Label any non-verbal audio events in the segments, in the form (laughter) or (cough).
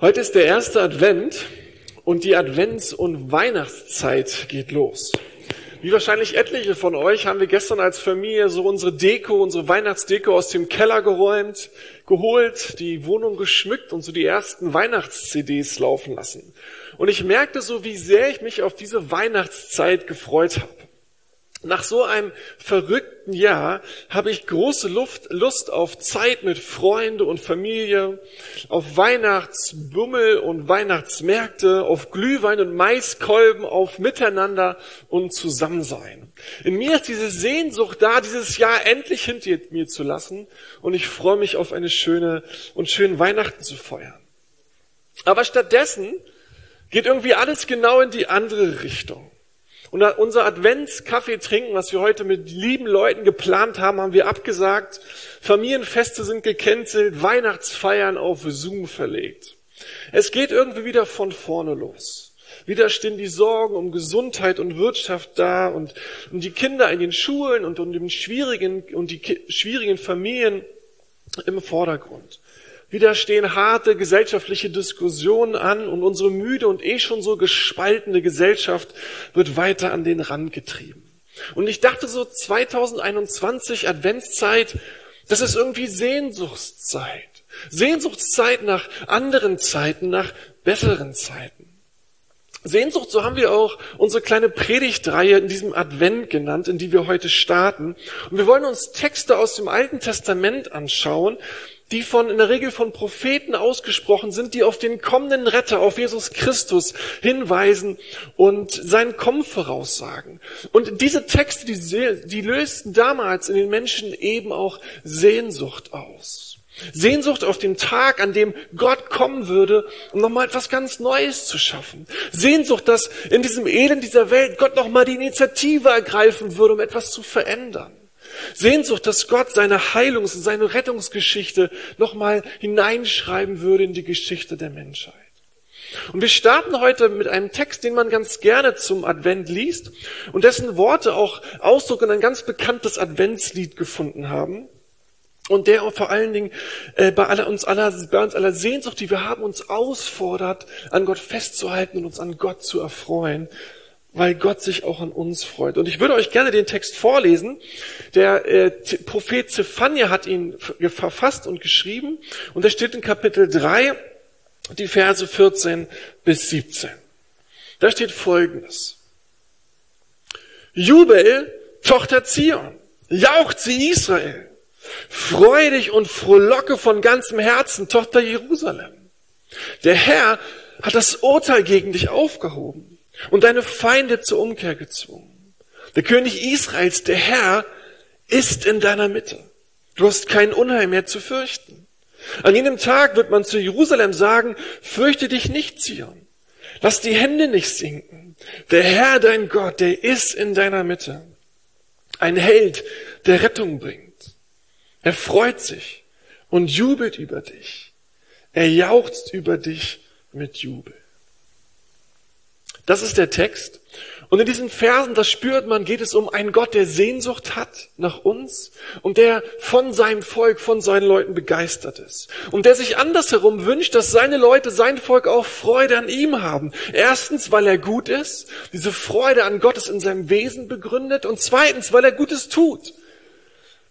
Heute ist der erste Advent und die Advents- und Weihnachtszeit geht los. Wie wahrscheinlich etliche von euch haben wir gestern als Familie so unsere Deko, unsere Weihnachtsdeko aus dem Keller geräumt, geholt, die Wohnung geschmückt und so die ersten Weihnachts-CDs laufen lassen. Und ich merkte so, wie sehr ich mich auf diese Weihnachtszeit gefreut habe. Nach so einem verrückten Jahr habe ich große Luft, Lust auf Zeit mit Freunde und Familie, auf Weihnachtsbummel und Weihnachtsmärkte, auf Glühwein und Maiskolben, auf Miteinander und Zusammensein. In mir ist diese Sehnsucht da, dieses Jahr endlich hinter mir zu lassen und ich freue mich auf eine schöne und schönen Weihnachten zu feiern. Aber stattdessen geht irgendwie alles genau in die andere Richtung. Und unser Adventskaffee trinken, was wir heute mit lieben Leuten geplant haben, haben wir abgesagt. Familienfeste sind gecancelt, Weihnachtsfeiern auf Zoom verlegt. Es geht irgendwie wieder von vorne los. Wieder stehen die Sorgen um Gesundheit und Wirtschaft da und um die Kinder in den Schulen und um den schwierigen und die schwierigen Familien im Vordergrund. Wieder stehen harte gesellschaftliche Diskussionen an und unsere müde und eh schon so gespaltene Gesellschaft wird weiter an den Rand getrieben. Und ich dachte so 2021 Adventszeit, das ist irgendwie Sehnsuchtszeit. Sehnsuchtszeit nach anderen Zeiten, nach besseren Zeiten. Sehnsucht, so haben wir auch unsere kleine Predigtreihe in diesem Advent genannt, in die wir heute starten. Und wir wollen uns Texte aus dem Alten Testament anschauen, die von, in der Regel von Propheten ausgesprochen sind, die auf den kommenden Retter, auf Jesus Christus hinweisen und seinen Kommen voraussagen. Und diese Texte, die, die lösten damals in den Menschen eben auch Sehnsucht aus. Sehnsucht auf den Tag, an dem Gott kommen würde, um nochmal etwas ganz Neues zu schaffen. Sehnsucht, dass in diesem Elend dieser Welt Gott nochmal die Initiative ergreifen würde, um etwas zu verändern. Sehnsucht, dass Gott seine Heilungs- und seine Rettungsgeschichte nochmal hineinschreiben würde in die Geschichte der Menschheit. Und wir starten heute mit einem Text, den man ganz gerne zum Advent liest und dessen Worte auch Ausdruck in ein ganz bekanntes Adventslied gefunden haben. Und der vor allen Dingen äh, bei, aller, uns aller, bei uns aller Sehnsucht, die wir haben, uns ausfordert, an Gott festzuhalten und uns an Gott zu erfreuen weil Gott sich auch an uns freut. Und ich würde euch gerne den Text vorlesen. Der äh, Prophet Zephania hat ihn verfasst und geschrieben. Und er steht in Kapitel 3, die Verse 14 bis 17. Da steht Folgendes. Jubel, Tochter Zion, jaucht sie Israel. Freu dich und frohlocke von ganzem Herzen, Tochter Jerusalem. Der Herr hat das Urteil gegen dich aufgehoben und deine Feinde zur Umkehr gezwungen. Der König Israels, der Herr, ist in deiner Mitte. Du hast kein Unheil mehr zu fürchten. An jenem Tag wird man zu Jerusalem sagen, fürchte dich nicht, Zion. Lass die Hände nicht sinken. Der Herr, dein Gott, der ist in deiner Mitte. Ein Held, der Rettung bringt. Er freut sich und jubelt über dich. Er jauchzt über dich mit Jubel. Das ist der Text. Und in diesen Versen, das spürt man, geht es um einen Gott, der Sehnsucht hat nach uns und der von seinem Volk, von seinen Leuten begeistert ist. Und der sich andersherum wünscht, dass seine Leute, sein Volk auch Freude an ihm haben. Erstens, weil er gut ist, diese Freude an Gott ist in seinem Wesen begründet. Und zweitens, weil er Gutes tut.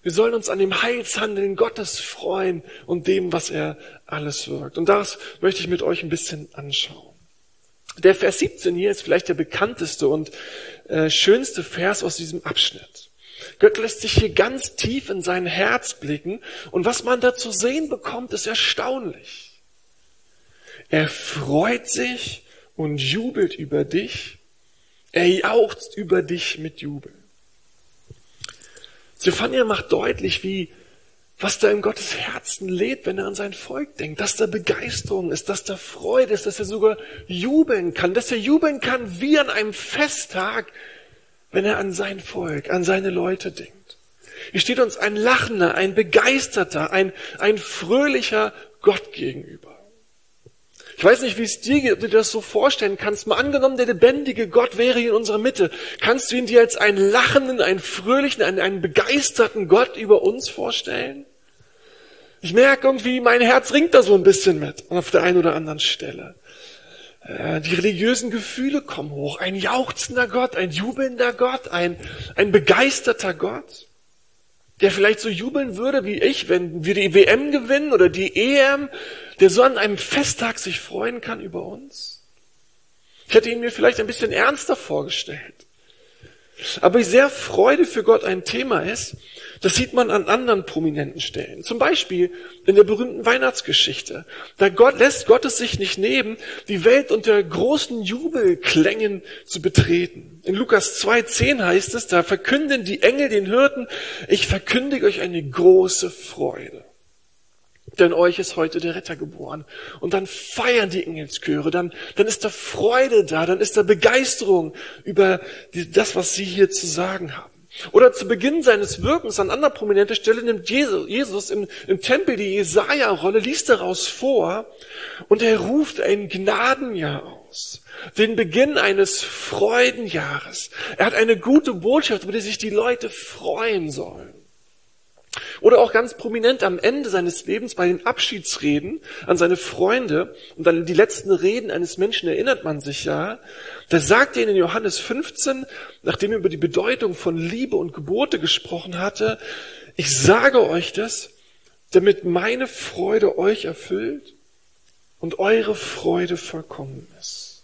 Wir sollen uns an dem Heilshandeln Gottes freuen und dem, was er alles wirkt. Und das möchte ich mit euch ein bisschen anschauen. Der Vers 17 hier ist vielleicht der bekannteste und äh, schönste Vers aus diesem Abschnitt. Gott lässt sich hier ganz tief in sein Herz blicken und was man da zu sehen bekommt, ist erstaunlich. Er freut sich und jubelt über dich. Er jauchzt über dich mit Jubel. Zephania macht deutlich, wie was da in Gottes Herzen lebt, wenn er an sein Volk denkt, dass da Begeisterung ist, dass da Freude ist, dass er sogar jubeln kann, dass er jubeln kann wie an einem Festtag, wenn er an sein Volk, an seine Leute denkt. Hier steht uns ein lachender, ein begeisterter, ein, ein fröhlicher Gott gegenüber. Ich weiß nicht, wie es dir geht, ob du dir das so vorstellen kannst. Mal angenommen, der lebendige Gott wäre hier in unserer Mitte. Kannst du ihn dir als einen lachenden, einen fröhlichen, einen, einen begeisterten Gott über uns vorstellen? Ich merke irgendwie, mein Herz ringt da so ein bisschen mit auf der einen oder anderen Stelle. Äh, die religiösen Gefühle kommen hoch. Ein jauchzender Gott, ein jubelnder Gott, ein, ein begeisterter Gott, der vielleicht so jubeln würde wie ich, wenn wir die WM gewinnen oder die EM, der so an einem Festtag sich freuen kann über uns. Ich hätte ihn mir vielleicht ein bisschen ernster vorgestellt. Aber wie sehr Freude für Gott ein Thema ist, das sieht man an anderen prominenten Stellen. Zum Beispiel in der berühmten Weihnachtsgeschichte. Da Gott lässt Gott es sich nicht nehmen, die Welt unter großen Jubelklängen zu betreten. In Lukas 2,10 heißt es, da verkünden die Engel den Hirten, ich verkündige euch eine große Freude denn euch ist heute der Retter geboren. Und dann feiern die Engelschöre, dann, dann ist da Freude da, dann ist da Begeisterung über die, das, was sie hier zu sagen haben. Oder zu Beginn seines Wirkens an anderer prominenter Stelle nimmt Jesus, im, im Tempel die Jesaja-Rolle, liest daraus vor und er ruft ein Gnadenjahr aus. Den Beginn eines Freudenjahres. Er hat eine gute Botschaft, über die sich die Leute freuen sollen. Oder auch ganz prominent am Ende seines Lebens bei den Abschiedsreden an seine Freunde und an die letzten Reden eines Menschen erinnert man sich ja. Da sagt er in Johannes 15, nachdem er über die Bedeutung von Liebe und Gebote gesprochen hatte, ich sage euch das, damit meine Freude euch erfüllt und eure Freude vollkommen ist.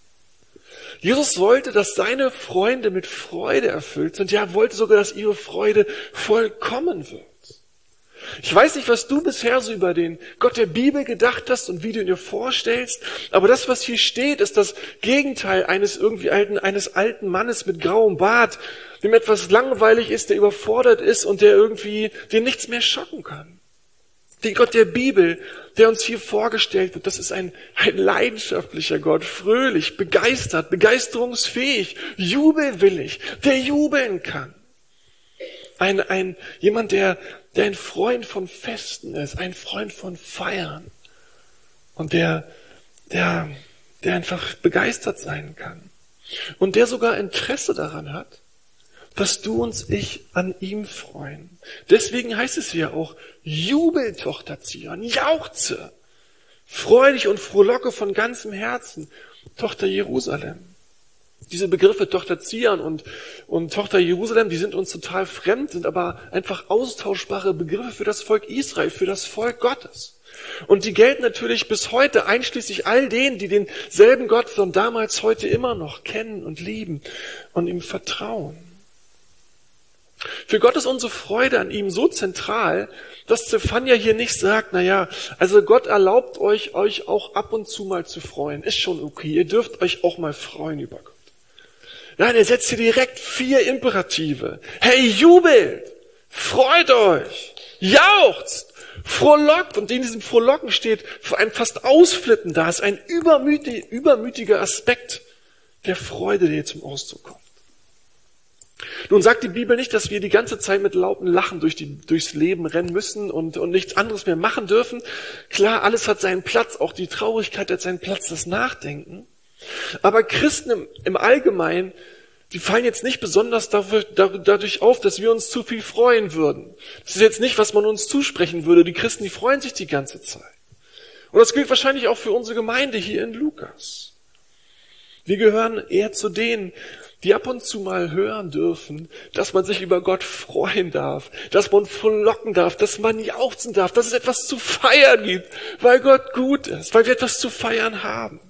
Jesus wollte, dass seine Freunde mit Freude erfüllt sind. Ja, er wollte sogar, dass ihre Freude vollkommen wird. Ich weiß nicht, was du bisher so über den Gott der Bibel gedacht hast und wie du ihn dir vorstellst, aber das, was hier steht, ist das Gegenteil eines irgendwie alten, eines alten Mannes mit grauem Bart, dem etwas langweilig ist, der überfordert ist und der irgendwie, den nichts mehr schocken kann. Den Gott der Bibel, der uns hier vorgestellt wird, das ist ein, ein leidenschaftlicher Gott, fröhlich, begeistert, begeisterungsfähig, jubelwillig, der jubeln kann. Ein, ein, jemand, der, der ein Freund von Festen ist, ein Freund von Feiern und der, der, der einfach begeistert sein kann und der sogar Interesse daran hat, dass du und ich an ihm freuen. Deswegen heißt es hier auch, Jubel, Tochter Zion, jauchze, freu dich und frohlocke von ganzem Herzen, Tochter Jerusalem. Diese Begriffe Tochter Zion und, und Tochter Jerusalem, die sind uns total fremd, sind aber einfach austauschbare Begriffe für das Volk Israel, für das Volk Gottes. Und die gelten natürlich bis heute, einschließlich all denen, die denselben Gott von damals heute immer noch kennen und lieben und ihm vertrauen. Für Gott ist unsere Freude an ihm so zentral, dass Zephania hier nicht sagt, na ja, also Gott erlaubt euch, euch auch ab und zu mal zu freuen. Ist schon okay. Ihr dürft euch auch mal freuen über Gott. Nein, er setzt hier direkt vier Imperative. Hey, jubelt! Freut euch! Jauchzt! Frohlockt! Und in diesem Frohlocken steht ein fast Ausflippen da. ist ein übermütig, übermütiger Aspekt der Freude, der hier zum Ausdruck kommt. Nun sagt die Bibel nicht, dass wir die ganze Zeit mit lauten Lachen durch die, durchs Leben rennen müssen und, und nichts anderes mehr machen dürfen. Klar, alles hat seinen Platz, auch die Traurigkeit hat seinen Platz, das Nachdenken. Aber Christen im, im Allgemeinen, die fallen jetzt nicht besonders dafür, dadurch auf, dass wir uns zu viel freuen würden. Das ist jetzt nicht, was man uns zusprechen würde. Die Christen, die freuen sich die ganze Zeit. Und das gilt wahrscheinlich auch für unsere Gemeinde hier in Lukas. Wir gehören eher zu denen, die ab und zu mal hören dürfen, dass man sich über Gott freuen darf, dass man verlocken darf, dass man jauchzen darf, dass es etwas zu feiern gibt, weil Gott gut ist, weil wir etwas zu feiern haben.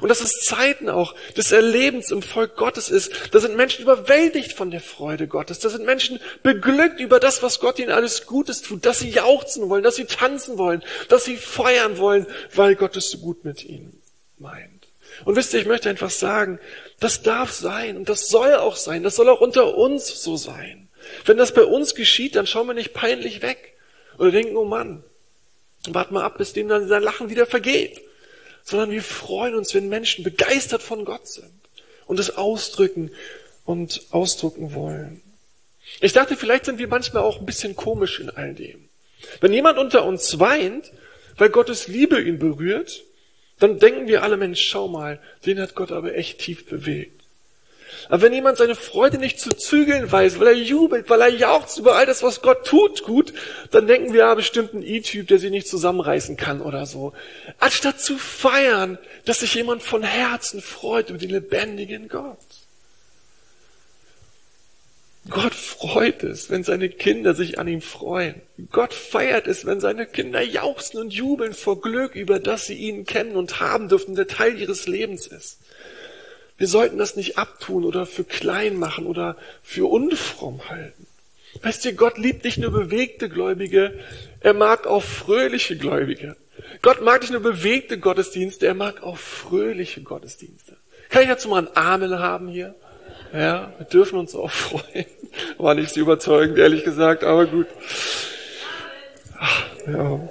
Und dass es Zeiten auch des Erlebens im Volk Gottes ist. Da sind Menschen überwältigt von der Freude Gottes. Da sind Menschen beglückt über das, was Gott ihnen alles Gutes tut, dass sie jauchzen wollen, dass sie tanzen wollen, dass sie feiern wollen, weil Gott es so gut mit ihnen meint. Und wisst ihr, ich möchte einfach sagen, das darf sein und das soll auch sein. Das soll auch unter uns so sein. Wenn das bei uns geschieht, dann schauen wir nicht peinlich weg oder denken, oh Mann, wart mal ab, bis dem dann sein Lachen wieder vergeht sondern wir freuen uns, wenn Menschen begeistert von Gott sind und es ausdrücken und ausdrücken wollen. Ich dachte, vielleicht sind wir manchmal auch ein bisschen komisch in all dem. Wenn jemand unter uns weint, weil Gottes Liebe ihn berührt, dann denken wir alle, Mensch, schau mal, den hat Gott aber echt tief bewegt. Aber wenn jemand seine Freude nicht zu zügeln weiß, weil er jubelt, weil er jauchzt über all das, was Gott tut, gut, dann denken wir, ja, bestimmt ein E-Typ, der sich nicht zusammenreißen kann oder so. Anstatt zu feiern, dass sich jemand von Herzen freut über den lebendigen Gott. Gott freut es, wenn seine Kinder sich an ihm freuen. Gott feiert es, wenn seine Kinder jauchzen und jubeln vor Glück über das sie ihn kennen und haben dürfen, der Teil ihres Lebens ist. Wir sollten das nicht abtun oder für klein machen oder für unfromm halten. Weißt du, Gott liebt nicht nur bewegte Gläubige, er mag auch fröhliche Gläubige. Gott mag nicht nur bewegte Gottesdienste, er mag auch fröhliche Gottesdienste. Kann ich dazu mal einen Amen haben hier? Ja, wir dürfen uns auch (laughs) freuen. War nicht so überzeugend, ehrlich gesagt, aber gut. Ach, ja.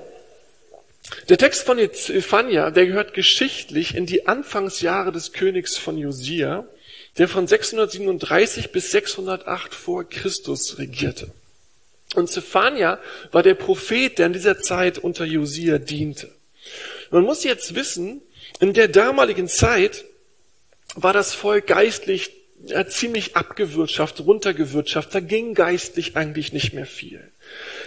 Der Text von Ephania, der gehört geschichtlich in die Anfangsjahre des Königs von Josia, der von 637 bis 608 vor Christus regierte. Und Zephania war der Prophet, der in dieser Zeit unter Josia diente. Man muss jetzt wissen, in der damaligen Zeit war das Volk geistlich ja, ziemlich abgewirtschaftet, runtergewirtschaftet. Da ging geistlich eigentlich nicht mehr viel.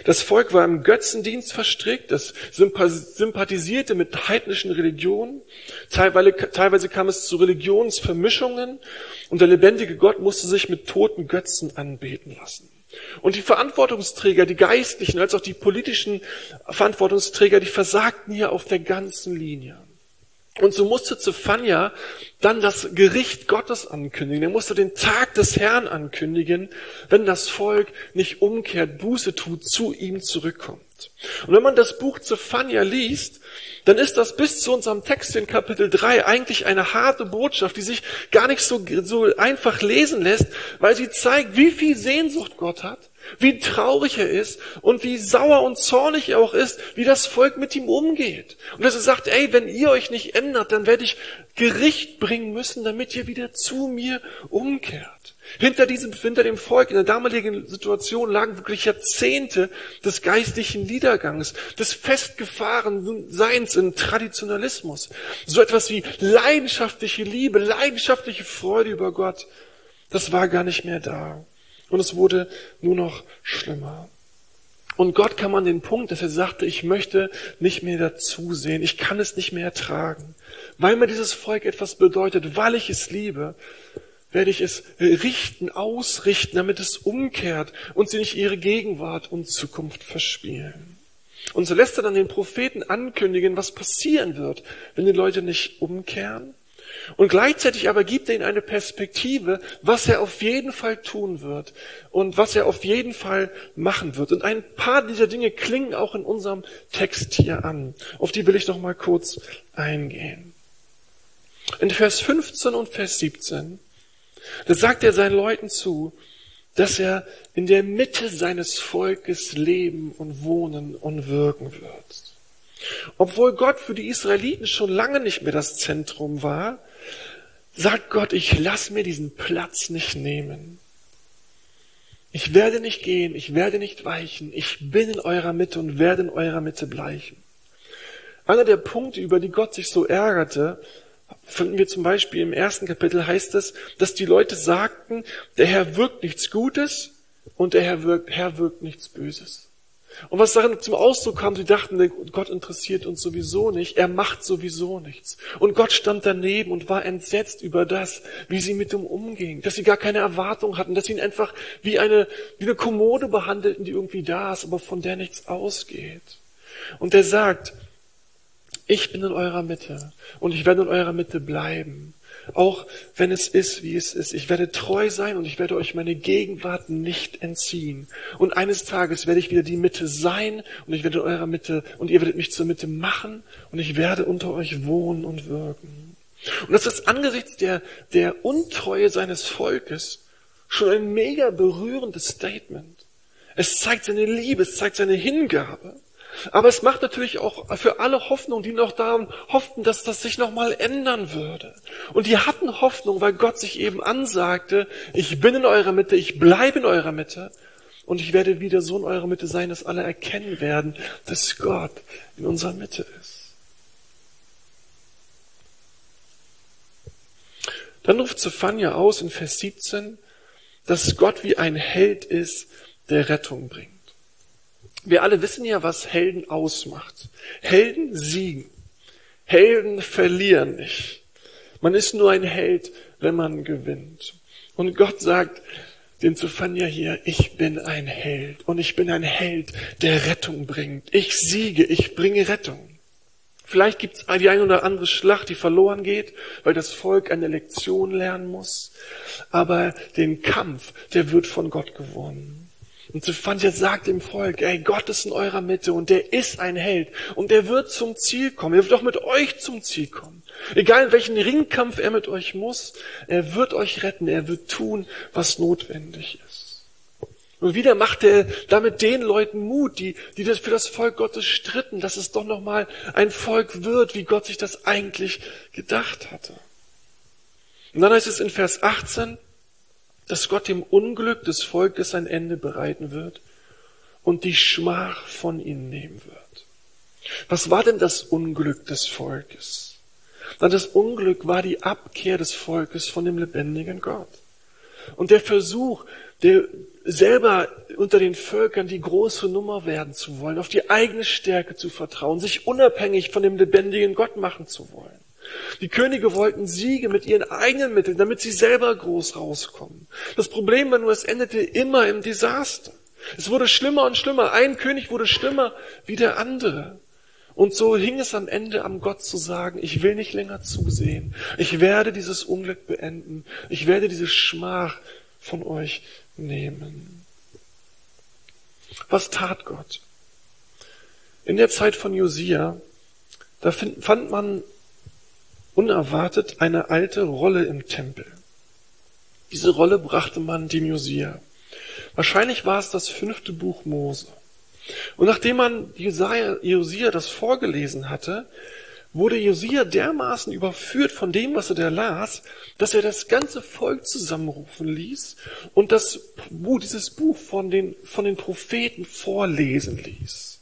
Das Volk war im Götzendienst verstrickt, das sympathisierte mit heidnischen Religionen. Teilweise, teilweise kam es zu Religionsvermischungen und der lebendige Gott musste sich mit toten Götzen anbeten lassen. Und die Verantwortungsträger, die geistlichen als auch die politischen Verantwortungsträger, die versagten hier auf der ganzen Linie. Und so musste Zephania dann das Gericht Gottes ankündigen. Er musste den Tag des Herrn ankündigen, wenn das Volk nicht umkehrt, Buße tut, zu ihm zurückkommt. Und wenn man das Buch Zephania liest, dann ist das bis zu unserem Text in Kapitel 3 eigentlich eine harte Botschaft, die sich gar nicht so, so einfach lesen lässt, weil sie zeigt, wie viel Sehnsucht Gott hat wie traurig er ist und wie sauer und zornig er auch ist, wie das Volk mit ihm umgeht. Und dass er sagt, ey, wenn ihr euch nicht ändert, dann werde ich Gericht bringen müssen, damit ihr wieder zu mir umkehrt. Hinter diesem, hinter dem Volk in der damaligen Situation lagen wirklich Jahrzehnte des geistlichen Niedergangs, des festgefahrenen Seins in Traditionalismus. So etwas wie leidenschaftliche Liebe, leidenschaftliche Freude über Gott. Das war gar nicht mehr da. Und es wurde nur noch schlimmer. Und Gott kam an den Punkt, dass er sagte, ich möchte nicht mehr dazusehen, ich kann es nicht mehr ertragen. Weil mir dieses Volk etwas bedeutet, weil ich es liebe, werde ich es richten, ausrichten, damit es umkehrt und sie nicht ihre Gegenwart und Zukunft verspielen. Und so lässt er dann den Propheten ankündigen, was passieren wird, wenn die Leute nicht umkehren und gleichzeitig aber gibt er ihnen eine Perspektive, was er auf jeden Fall tun wird und was er auf jeden Fall machen wird. Und ein paar dieser Dinge klingen auch in unserem Text hier an. Auf die will ich noch mal kurz eingehen. In Vers 15 und Vers 17, da sagt er seinen Leuten zu, dass er in der Mitte seines Volkes leben und wohnen und wirken wird. Obwohl Gott für die Israeliten schon lange nicht mehr das Zentrum war, sagt Gott, ich lass mir diesen Platz nicht nehmen. Ich werde nicht gehen, ich werde nicht weichen, ich bin in eurer Mitte und werde in eurer Mitte bleiben. Einer der Punkte, über die Gott sich so ärgerte, finden wir zum Beispiel im ersten Kapitel heißt es, dass die Leute sagten, der Herr wirkt nichts Gutes und der Herr wirkt, Herr wirkt nichts Böses. Und was darin zum Ausdruck kam, sie dachten, Gott interessiert uns sowieso nicht, er macht sowieso nichts. Und Gott stand daneben und war entsetzt über das, wie sie mit ihm umgingen, dass sie gar keine Erwartung hatten, dass sie ihn einfach wie eine, wie eine Kommode behandelten, die irgendwie da ist, aber von der nichts ausgeht. Und er sagt, ich bin in eurer Mitte und ich werde in eurer Mitte bleiben. Auch wenn es ist, wie es ist. Ich werde treu sein und ich werde euch meine Gegenwart nicht entziehen. Und eines Tages werde ich wieder die Mitte sein und ich werde in eurer Mitte und ihr werdet mich zur Mitte machen und ich werde unter euch wohnen und wirken. Und das ist angesichts der, der Untreue seines Volkes schon ein mega berührendes Statement. Es zeigt seine Liebe, es zeigt seine Hingabe. Aber es macht natürlich auch für alle Hoffnung, die noch daran hofften, dass das sich nochmal ändern würde. Und die hatten Hoffnung, weil Gott sich eben ansagte, ich bin in eurer Mitte, ich bleibe in eurer Mitte und ich werde wieder so in eurer Mitte sein, dass alle erkennen werden, dass Gott in unserer Mitte ist. Dann ruft Zephania aus in Vers 17, dass Gott wie ein Held ist, der Rettung bringt. Wir alle wissen ja, was Helden ausmacht. Helden siegen. Helden verlieren nicht. Man ist nur ein Held, wenn man gewinnt. Und Gott sagt den Zephania hier, ich bin ein Held und ich bin ein Held, der Rettung bringt. Ich siege, ich bringe Rettung. Vielleicht gibt es die eine oder andere Schlacht, die verloren geht, weil das Volk eine Lektion lernen muss. Aber den Kampf, der wird von Gott gewonnen. Und Zephania sagt dem Volk, ey, Gott ist in eurer Mitte und der ist ein Held und der wird zum Ziel kommen. Er wird auch mit euch zum Ziel kommen. Egal in welchen Ringkampf er mit euch muss, er wird euch retten, er wird tun, was notwendig ist. Und wieder macht er damit den Leuten Mut, die, die das für das Volk Gottes stritten, dass es doch nochmal ein Volk wird, wie Gott sich das eigentlich gedacht hatte. Und dann heißt es in Vers 18, dass Gott dem Unglück des Volkes ein Ende bereiten wird und die Schmach von ihnen nehmen wird. Was war denn das Unglück des Volkes? Na, das Unglück war die Abkehr des Volkes von dem lebendigen Gott. Und der Versuch, der selber unter den Völkern die große Nummer werden zu wollen, auf die eigene Stärke zu vertrauen, sich unabhängig von dem lebendigen Gott machen zu wollen. Die Könige wollten Siege mit ihren eigenen Mitteln, damit sie selber groß rauskommen. Das Problem war nur, es endete immer im Desaster. Es wurde schlimmer und schlimmer. Ein König wurde schlimmer wie der andere. Und so hing es am Ende am Gott zu sagen, ich will nicht länger zusehen. Ich werde dieses Unglück beenden. Ich werde diese Schmach von euch nehmen. Was tat Gott? In der Zeit von Josia, da fand man unerwartet eine alte Rolle im Tempel. Diese Rolle brachte man dem Josia. Wahrscheinlich war es das fünfte Buch Mose. Und nachdem man Josia, Josia das vorgelesen hatte, wurde Josia dermaßen überführt von dem, was er da las, dass er das ganze Volk zusammenrufen ließ und das dieses Buch von den, von den Propheten vorlesen ließ.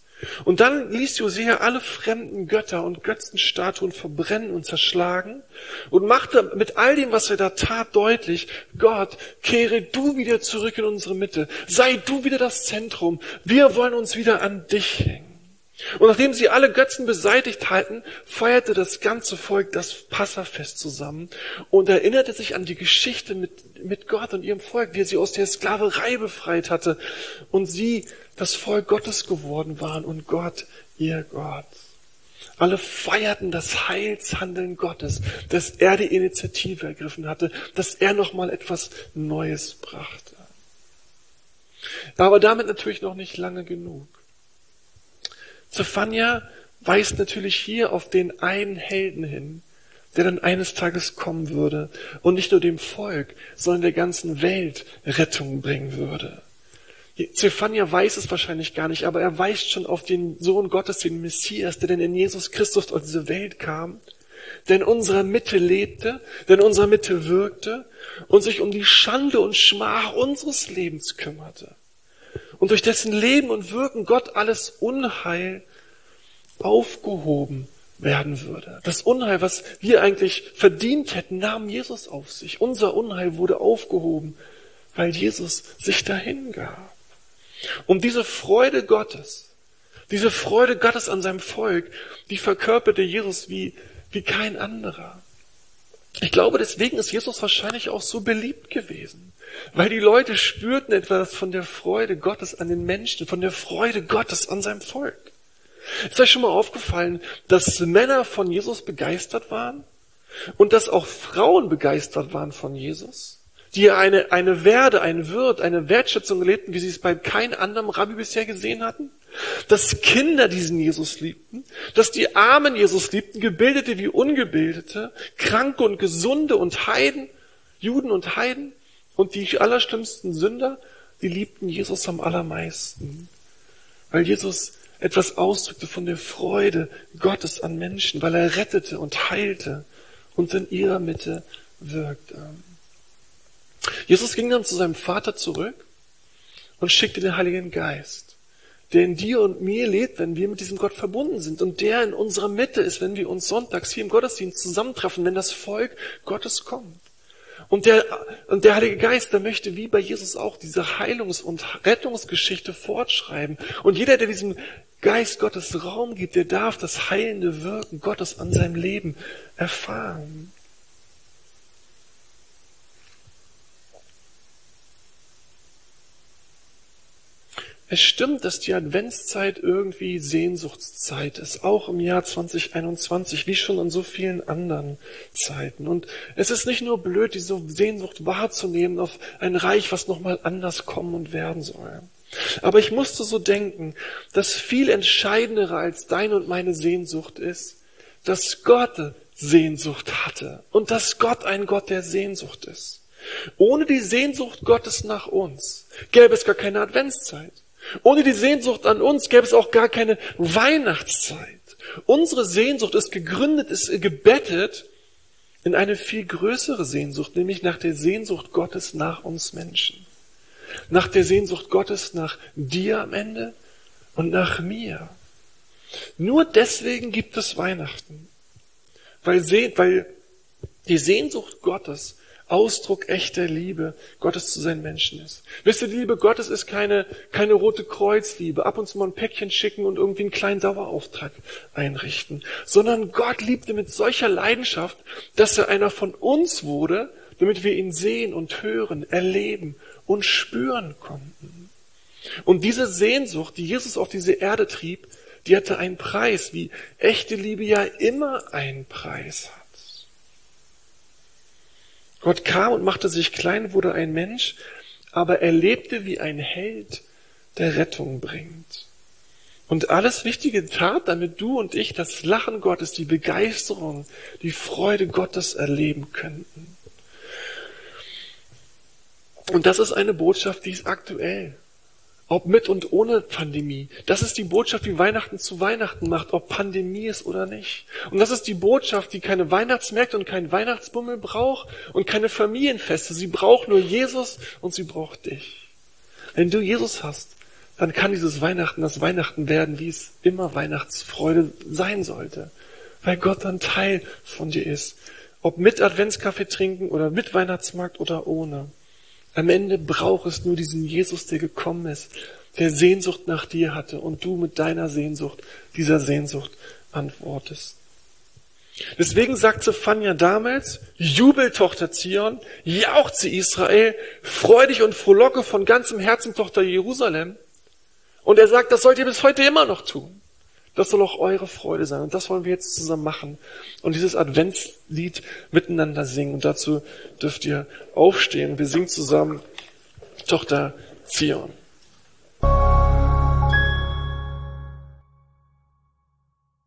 Und dann ließ Josea alle fremden Götter und Götzenstatuen verbrennen und zerschlagen und machte mit all dem, was er da tat, deutlich, Gott, kehre du wieder zurück in unsere Mitte. Sei du wieder das Zentrum. Wir wollen uns wieder an dich hängen. Und nachdem sie alle Götzen beseitigt hatten, feierte das ganze Volk das Passafest zusammen und erinnerte sich an die Geschichte mit, mit Gott und ihrem Volk, wie er sie aus der Sklaverei befreit hatte und sie das Volk Gottes geworden waren und Gott ihr Gott. Alle feierten das Heilshandeln Gottes, dass er die Initiative ergriffen hatte, dass er nochmal etwas Neues brachte. Aber damit natürlich noch nicht lange genug. Zephania weist natürlich hier auf den einen Helden hin, der dann eines Tages kommen würde und nicht nur dem Volk, sondern der ganzen Welt Rettung bringen würde. Zephania weiß es wahrscheinlich gar nicht, aber er weist schon auf den Sohn Gottes, den Messias, der denn in Jesus Christus auf diese Welt kam, der in unserer Mitte lebte, der in unserer Mitte wirkte und sich um die Schande und Schmach unseres Lebens kümmerte. Und durch dessen Leben und Wirken Gott alles Unheil aufgehoben werden würde. Das Unheil, was wir eigentlich verdient hätten, nahm Jesus auf sich. Unser Unheil wurde aufgehoben, weil Jesus sich dahin gab. Um diese Freude Gottes, diese Freude Gottes an seinem Volk, die verkörperte Jesus wie, wie kein anderer. Ich glaube, deswegen ist Jesus wahrscheinlich auch so beliebt gewesen, weil die Leute spürten etwas von der Freude Gottes an den Menschen, von der Freude Gottes an seinem Volk. Ist euch schon mal aufgefallen, dass Männer von Jesus begeistert waren und dass auch Frauen begeistert waren von Jesus? die eine, eine Werde, ein Wirt, eine Wertschätzung lebten, wie sie es bei keinem anderen Rabbi bisher gesehen hatten. Dass Kinder diesen Jesus liebten, dass die Armen Jesus liebten, Gebildete wie Ungebildete, Kranke und Gesunde und Heiden, Juden und Heiden und die allerschlimmsten Sünder, die liebten Jesus am allermeisten. Weil Jesus etwas ausdrückte von der Freude Gottes an Menschen, weil er rettete und heilte und in ihrer Mitte wirkte. Jesus ging dann zu seinem Vater zurück und schickte den Heiligen Geist, der in dir und mir lebt, wenn wir mit diesem Gott verbunden sind und der in unserer Mitte ist, wenn wir uns sonntags hier im Gottesdienst zusammentreffen, wenn das Volk Gottes kommt. Und der, und der Heilige Geist, der möchte wie bei Jesus auch diese Heilungs- und Rettungsgeschichte fortschreiben. Und jeder, der diesem Geist Gottes Raum gibt, der darf das heilende Wirken Gottes an seinem Leben erfahren. Es stimmt, dass die Adventszeit irgendwie Sehnsuchtszeit ist, auch im Jahr 2021, wie schon in so vielen anderen Zeiten. Und es ist nicht nur blöd, diese Sehnsucht wahrzunehmen auf ein Reich, was nochmal anders kommen und werden soll. Aber ich musste so denken, dass viel entscheidender als deine und meine Sehnsucht ist, dass Gott Sehnsucht hatte und dass Gott ein Gott der Sehnsucht ist. Ohne die Sehnsucht Gottes nach uns gäbe es gar keine Adventszeit. Ohne die Sehnsucht an uns gäbe es auch gar keine Weihnachtszeit. Unsere Sehnsucht ist gegründet, ist gebettet in eine viel größere Sehnsucht, nämlich nach der Sehnsucht Gottes nach uns Menschen. Nach der Sehnsucht Gottes nach dir am Ende und nach mir. Nur deswegen gibt es Weihnachten. Weil, weil die Sehnsucht Gottes Ausdruck echter Liebe Gottes zu seinen Menschen ist. Wisst ihr, die Liebe Gottes ist keine, keine rote Kreuzliebe, ab und zu mal ein Päckchen schicken und irgendwie einen kleinen Dauerauftrag einrichten, sondern Gott liebte mit solcher Leidenschaft, dass er einer von uns wurde, damit wir ihn sehen und hören, erleben und spüren konnten. Und diese Sehnsucht, die Jesus auf diese Erde trieb, die hatte einen Preis, wie echte Liebe ja immer einen Preis hat. Gott kam und machte sich klein, wurde ein Mensch, aber er lebte wie ein Held, der Rettung bringt. Und alles Wichtige tat, damit du und ich das Lachen Gottes, die Begeisterung, die Freude Gottes erleben könnten. Und das ist eine Botschaft, die ist aktuell. Ob mit und ohne Pandemie. Das ist die Botschaft, die Weihnachten zu Weihnachten macht, ob Pandemie ist oder nicht. Und das ist die Botschaft, die keine Weihnachtsmärkte und keinen Weihnachtsbummel braucht und keine Familienfeste. Sie braucht nur Jesus und sie braucht dich. Wenn du Jesus hast, dann kann dieses Weihnachten das Weihnachten werden, wie es immer Weihnachtsfreude sein sollte. Weil Gott dann Teil von dir ist. Ob mit Adventskaffee trinken oder mit Weihnachtsmarkt oder ohne. Am Ende braucht es nur diesen Jesus, der gekommen ist, der Sehnsucht nach dir hatte und du mit deiner Sehnsucht, dieser Sehnsucht antwortest. Deswegen sagt Zephania damals, Jubel, Tochter Zion, jauchze Israel, freu dich und frohlocke von ganzem Herzen, Tochter Jerusalem. Und er sagt, das sollt ihr bis heute immer noch tun. Das soll auch eure Freude sein. Und das wollen wir jetzt zusammen machen. Und dieses Adventslied miteinander singen. Und dazu dürft ihr aufstehen. Wir singen zusammen Tochter Zion.